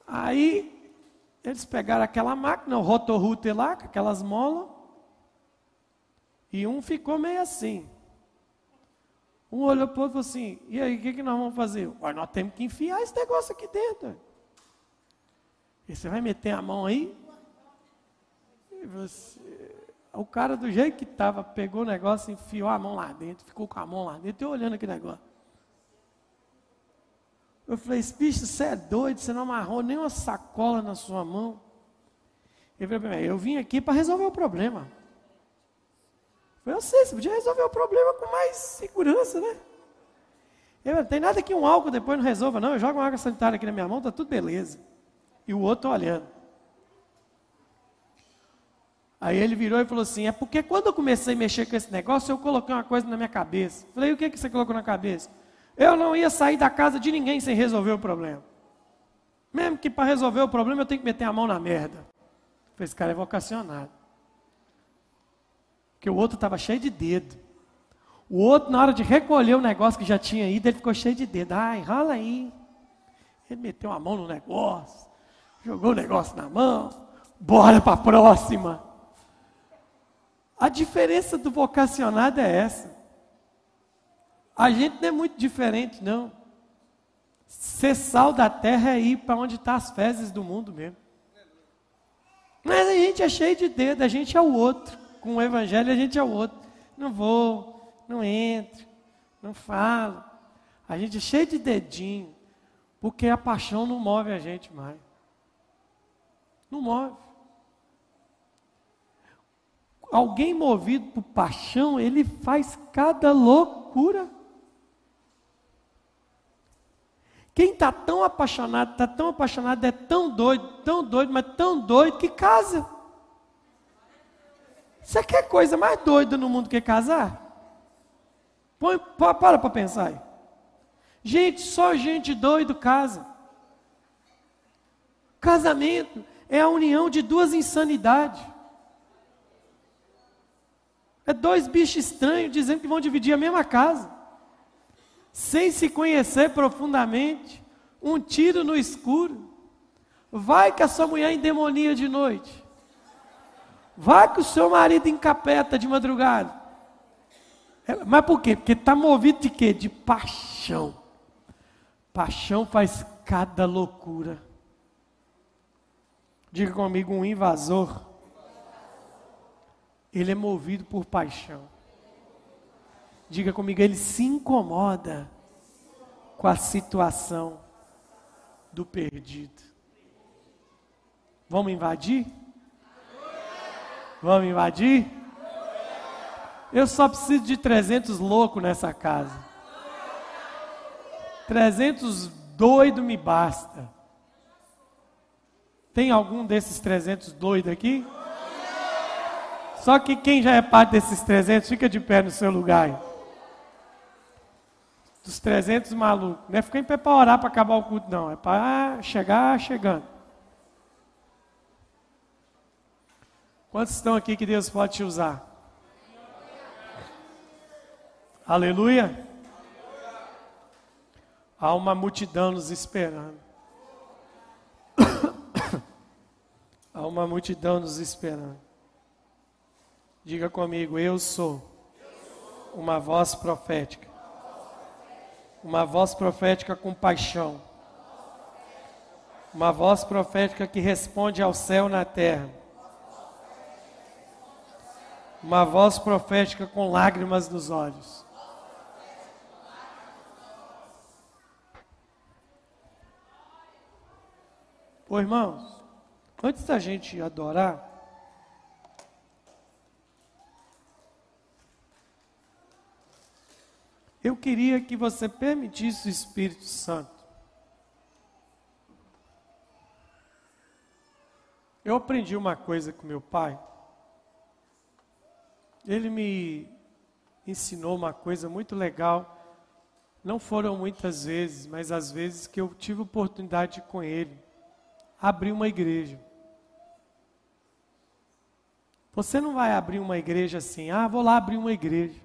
Aí eles pegaram aquela máquina, o rotorruter lá, com aquelas molas, e um ficou meio assim. Um olhou para o outro e falou assim: e aí, o que, que nós vamos fazer? Nós temos que enfiar esse negócio aqui dentro. E você vai meter a mão aí? Você... O cara, do jeito que estava, pegou o negócio, enfiou a mão lá dentro, ficou com a mão lá dentro, e olhando aquele negócio. Eu falei, bicho, você é doido, você não amarrou nem uma sacola na sua mão. Ele falou, eu vim aqui para resolver o problema. Eu falei, eu sei, você podia resolver o problema com mais segurança, né? Eu não tem nada que um álcool depois não resolva, não. Eu jogo uma água sanitária aqui na minha mão, tá tudo beleza. E o outro olhando. Aí ele virou e falou assim: É porque quando eu comecei a mexer com esse negócio, eu coloquei uma coisa na minha cabeça. Falei: O que, que você colocou na cabeça? Eu não ia sair da casa de ninguém sem resolver o problema. Mesmo que para resolver o problema eu tenho que meter a mão na merda. Esse cara é vocacionado. Porque o outro estava cheio de dedo. O outro, na hora de recolher o negócio que já tinha ido, ele ficou cheio de dedo. Ah, enrola aí. Ele meteu a mão no negócio, jogou o negócio na mão, bora para a próxima. A diferença do vocacionado é essa. A gente não é muito diferente, não. Ser sal da terra é ir para onde estão tá as fezes do mundo mesmo. Mas a gente é cheio de dedo, a gente é o outro. Com o evangelho a gente é o outro. Não vou, não entro, não falo. A gente é cheio de dedinho, porque a paixão não move a gente mais. Não move. Alguém movido por paixão, ele faz cada loucura. Quem está tão apaixonado, está tão apaixonado, é tão doido, tão doido, mas tão doido que casa. Você quer coisa mais doida no mundo que casar? Põe, para para pensar aí. Gente, só gente doido casa. Casamento é a união de duas insanidades. É dois bichos estranhos dizendo que vão dividir a mesma casa sem se conhecer profundamente, um tiro no escuro. Vai que a sua mulher endemonia de noite. Vai que o seu marido encapeta de madrugada. É, mas por quê? Porque está movido de quê? De paixão. Paixão faz cada loucura. Diga comigo, um invasor. Ele é movido por paixão. Diga comigo, ele se incomoda com a situação do perdido. Vamos invadir? Vamos invadir? Eu só preciso de 300 loucos nessa casa. 300 doido me basta. Tem algum desses 300 doidos aqui? Só que quem já é parte desses 300, fica de pé no seu lugar dos 300 malucos. Não é ficar em pé para orar para acabar o culto, não. É para chegar chegando. Quantos estão aqui que Deus pode te usar? Aleluia. Há uma multidão nos esperando. Há uma multidão nos esperando. Diga comigo, eu sou uma voz profética uma voz profética com paixão. Uma voz profética que responde ao céu na terra. Uma voz profética com lágrimas nos olhos. Ô irmãos, antes da gente adorar, Eu queria que você permitisse o Espírito Santo. Eu aprendi uma coisa com meu pai. Ele me ensinou uma coisa muito legal. Não foram muitas vezes, mas às vezes que eu tive oportunidade com ele abrir uma igreja. Você não vai abrir uma igreja assim, ah, vou lá abrir uma igreja.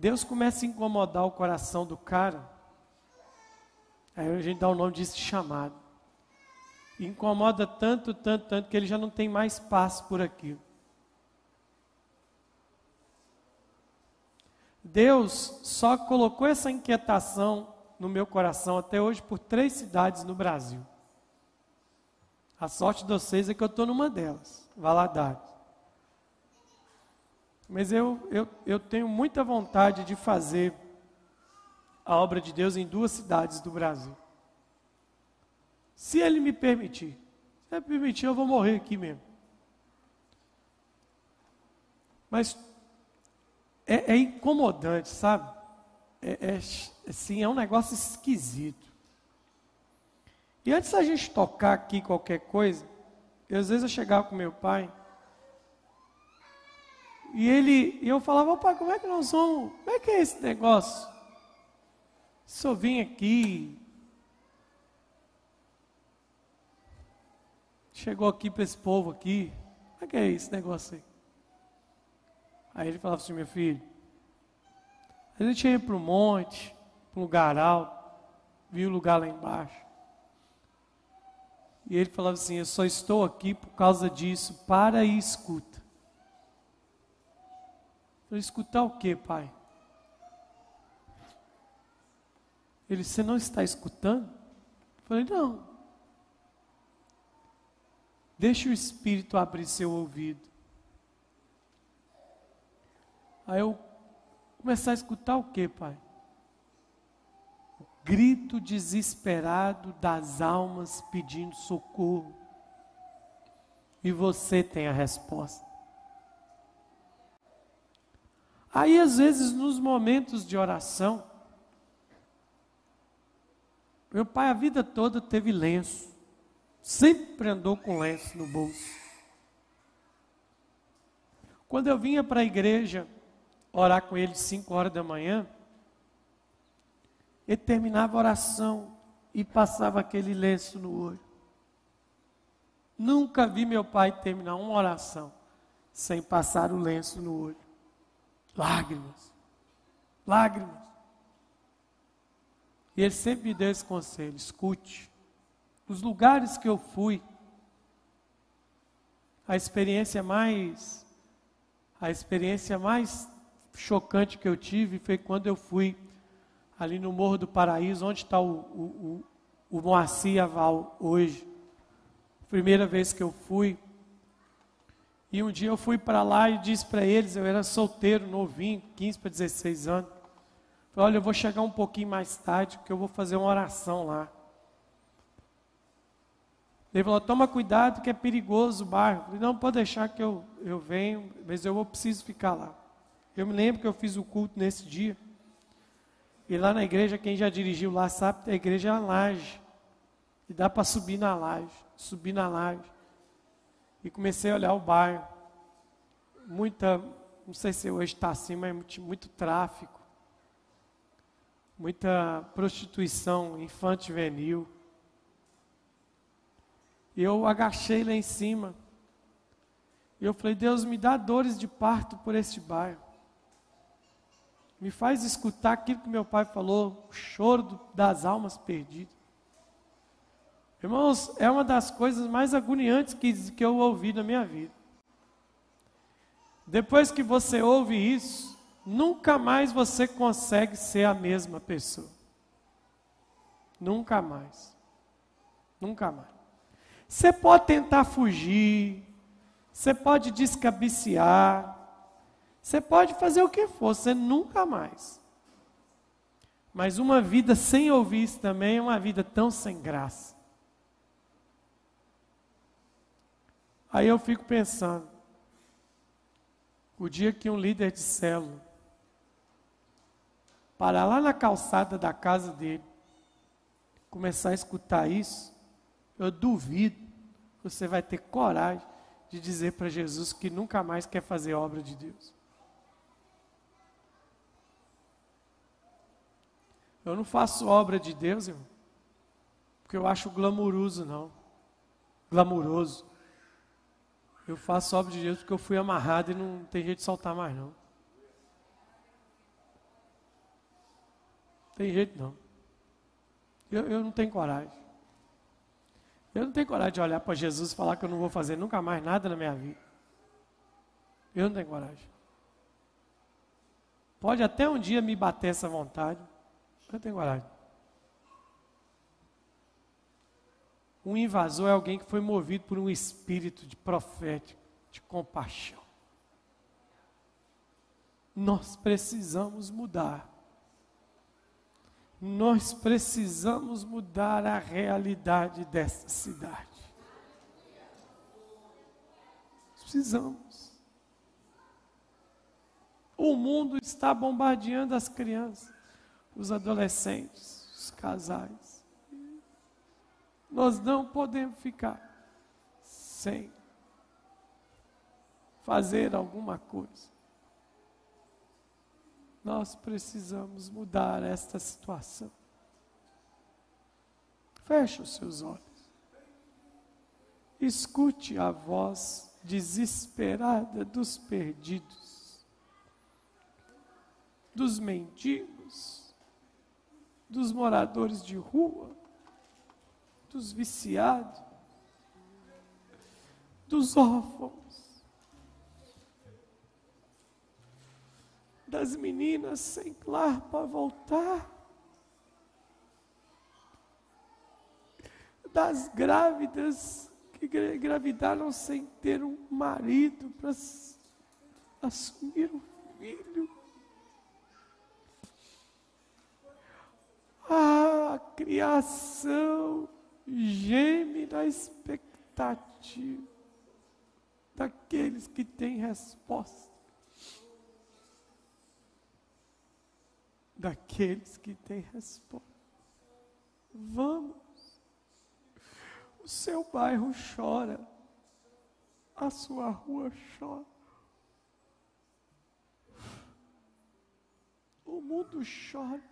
Deus começa a incomodar o coração do cara. Aí a gente dá o nome disso de chamado. Incomoda tanto, tanto, tanto que ele já não tem mais paz por aquilo. Deus só colocou essa inquietação no meu coração até hoje por três cidades no Brasil. A sorte de vocês é que eu estou numa delas, Valadares. Mas eu, eu, eu tenho muita vontade de fazer a obra de Deus em duas cidades do Brasil. Se Ele me permitir. Se Ele permitir, eu vou morrer aqui mesmo. Mas é, é incomodante, sabe? É, é, assim, é um negócio esquisito. E antes da gente tocar aqui qualquer coisa, eu, às vezes eu chegava com meu pai e ele, e eu falava, pai, como é que nós vamos? Como é que é esse negócio? Se eu vim aqui, chegou aqui para esse povo aqui, como é que é esse negócio aí? Aí ele falava assim, meu filho, a gente ia para o monte, para um lugar alto, viu o lugar lá embaixo. E ele falava assim: Eu só estou aqui por causa disso, para e escuta. Falei, escutar o que, pai? Ele, você não está escutando? Eu falei, não. Deixa o Espírito abrir seu ouvido. Aí eu começar a escutar o que, pai? O grito desesperado das almas pedindo socorro. E você tem a resposta. Aí, às vezes, nos momentos de oração, meu pai a vida toda teve lenço. Sempre andou com lenço no bolso. Quando eu vinha para a igreja orar com ele cinco horas da manhã, ele terminava a oração e passava aquele lenço no olho. Nunca vi meu pai terminar uma oração sem passar o lenço no olho. Lágrimas, lágrimas. E ele sempre me deu esse conselho: escute. Os lugares que eu fui, a experiência mais a experiência mais chocante que eu tive foi quando eu fui ali no Morro do Paraíso, onde está o, o, o, o Moacir Aval hoje. Primeira vez que eu fui. E um dia eu fui para lá e disse para eles, eu era solteiro, novinho, 15 para 16 anos. Falei, olha, eu vou chegar um pouquinho mais tarde, porque eu vou fazer uma oração lá. Ele falou, toma cuidado que é perigoso o bairro. Eu falei, não, pode deixar que eu, eu venho, mas eu vou preciso ficar lá. Eu me lembro que eu fiz o culto nesse dia. E lá na igreja, quem já dirigiu lá sabe, a igreja é uma laje. E dá para subir na laje, subir na laje. E comecei a olhar o bairro. Muita, não sei se hoje está assim, mas muito, muito tráfico muita prostituição infanto-juvenil. E eu agachei lá em cima. E eu falei, Deus, me dá dores de parto por este bairro. Me faz escutar aquilo que meu pai falou, o choro das almas perdidas. Irmãos, é uma das coisas mais agoniantes que, que eu ouvi na minha vida. Depois que você ouve isso, nunca mais você consegue ser a mesma pessoa. Nunca mais. Nunca mais. Você pode tentar fugir, você pode descabiciar, você pode fazer o que for, você nunca mais. Mas uma vida sem ouvir isso também é uma vida tão sem graça. Aí eu fico pensando, o dia que um líder de célula parar lá na calçada da casa dele, começar a escutar isso, eu duvido que você vai ter coragem de dizer para Jesus que nunca mais quer fazer obra de Deus. Eu não faço obra de Deus, irmão, porque eu acho glamouroso, não. Glamouroso. Eu faço obra de Deus porque eu fui amarrado e não tem jeito de soltar mais, não. Tem jeito não. Eu, eu não tenho coragem. Eu não tenho coragem de olhar para Jesus e falar que eu não vou fazer nunca mais nada na minha vida. Eu não tenho coragem. Pode até um dia me bater essa vontade. Eu não tenho coragem. Um invasor é alguém que foi movido por um espírito de profético, de compaixão. Nós precisamos mudar. Nós precisamos mudar a realidade dessa cidade. Precisamos. O mundo está bombardeando as crianças, os adolescentes, os casais. Nós não podemos ficar sem fazer alguma coisa. Nós precisamos mudar esta situação. Feche os seus olhos. Escute a voz desesperada dos perdidos. dos mendigos, dos moradores de rua, dos viciados, dos órfãos, das meninas sem lar para voltar, das grávidas que engravidaram sem ter um marido para assumir um filho. A criação geme na expectativa daqueles que têm resposta. Daqueles que têm resposta. Vamos. O seu bairro chora. A sua rua chora. O mundo chora.